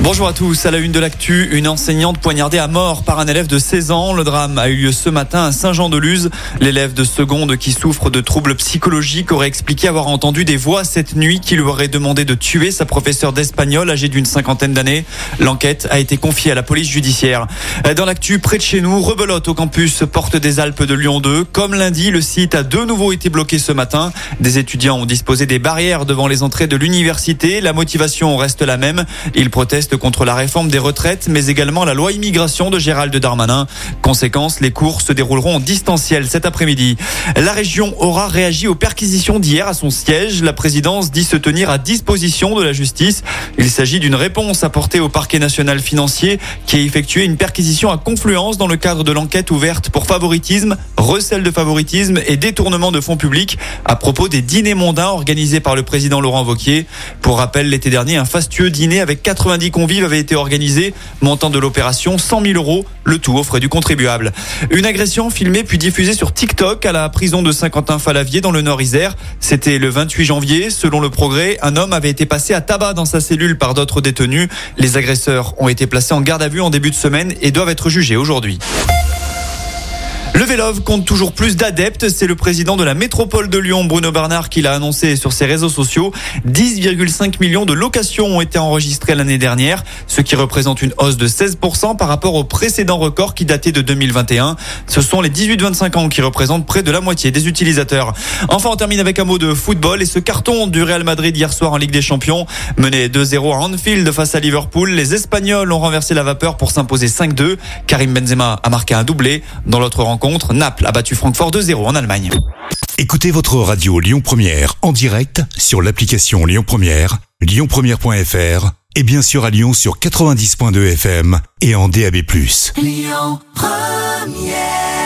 Bonjour à tous, à la une de l'actu, une enseignante poignardée à mort par un élève de 16 ans. Le drame a eu lieu ce matin à Saint-Jean-de-Luz. L'élève de seconde qui souffre de troubles psychologiques aurait expliqué avoir entendu des voix cette nuit qui lui auraient demandé de tuer sa professeure d'espagnol âgée d'une cinquantaine d'années. L'enquête a été confiée à la police judiciaire. Dans l'actu, près de chez nous, rebelote au campus Porte des Alpes de Lyon 2. Comme lundi, le site a de nouveau été bloqué ce matin. Des étudiants ont disposé des barrières devant les entrées de l'université. La motivation reste la même. Ils protestent contre la réforme des retraites, mais également la loi immigration de Gérald Darmanin. Conséquence, les cours se dérouleront en distanciel cet après-midi. La région aura réagi aux perquisitions d'hier à son siège. La présidence dit se tenir à disposition de la justice. Il s'agit d'une réponse apportée au parquet national financier qui a effectué une perquisition à Confluence dans le cadre de l'enquête ouverte pour favoritisme, recel de favoritisme et détournement de fonds publics à propos des dîners mondains organisés par le président Laurent Wauquiez. Pour rappel, l'été dernier, un fastueux dîner avec 90 convives avait été organisé. Montant de l'opération 100 000 euros, le tout aux frais du contribuable. Une agression filmée puis diffusée sur TikTok à la prison de Saint-Quentin-Falavier dans le Nord-Isère. C'était le 28 janvier. Selon le progrès, un homme avait été passé à tabac dans sa cellule par d'autres détenus. Les agresseurs ont été placés en garde à vue en début de semaine et doivent être jugés aujourd'hui. Le Vélove compte toujours plus d'adeptes. C'est le président de la métropole de Lyon, Bruno Bernard, qui l'a annoncé sur ses réseaux sociaux. 10,5 millions de locations ont été enregistrées l'année dernière, ce qui représente une hausse de 16% par rapport au précédent record qui datait de 2021. Ce sont les 18-25 ans qui représentent près de la moitié des utilisateurs. Enfin, on termine avec un mot de football et ce carton du Real Madrid hier soir en Ligue des Champions. Mené 2-0 à Anfield face à Liverpool, les Espagnols ont renversé la vapeur pour s'imposer 5-2. Karim Benzema a marqué un doublé. Dans l'autre rencontre, Naples a battu Francfort 2-0 en Allemagne. Écoutez votre radio Lyon Première en direct sur l'application Lyon Première, lyonpremière.fr et bien sûr à Lyon sur 90.2 FM et en DAB+. Lyon Première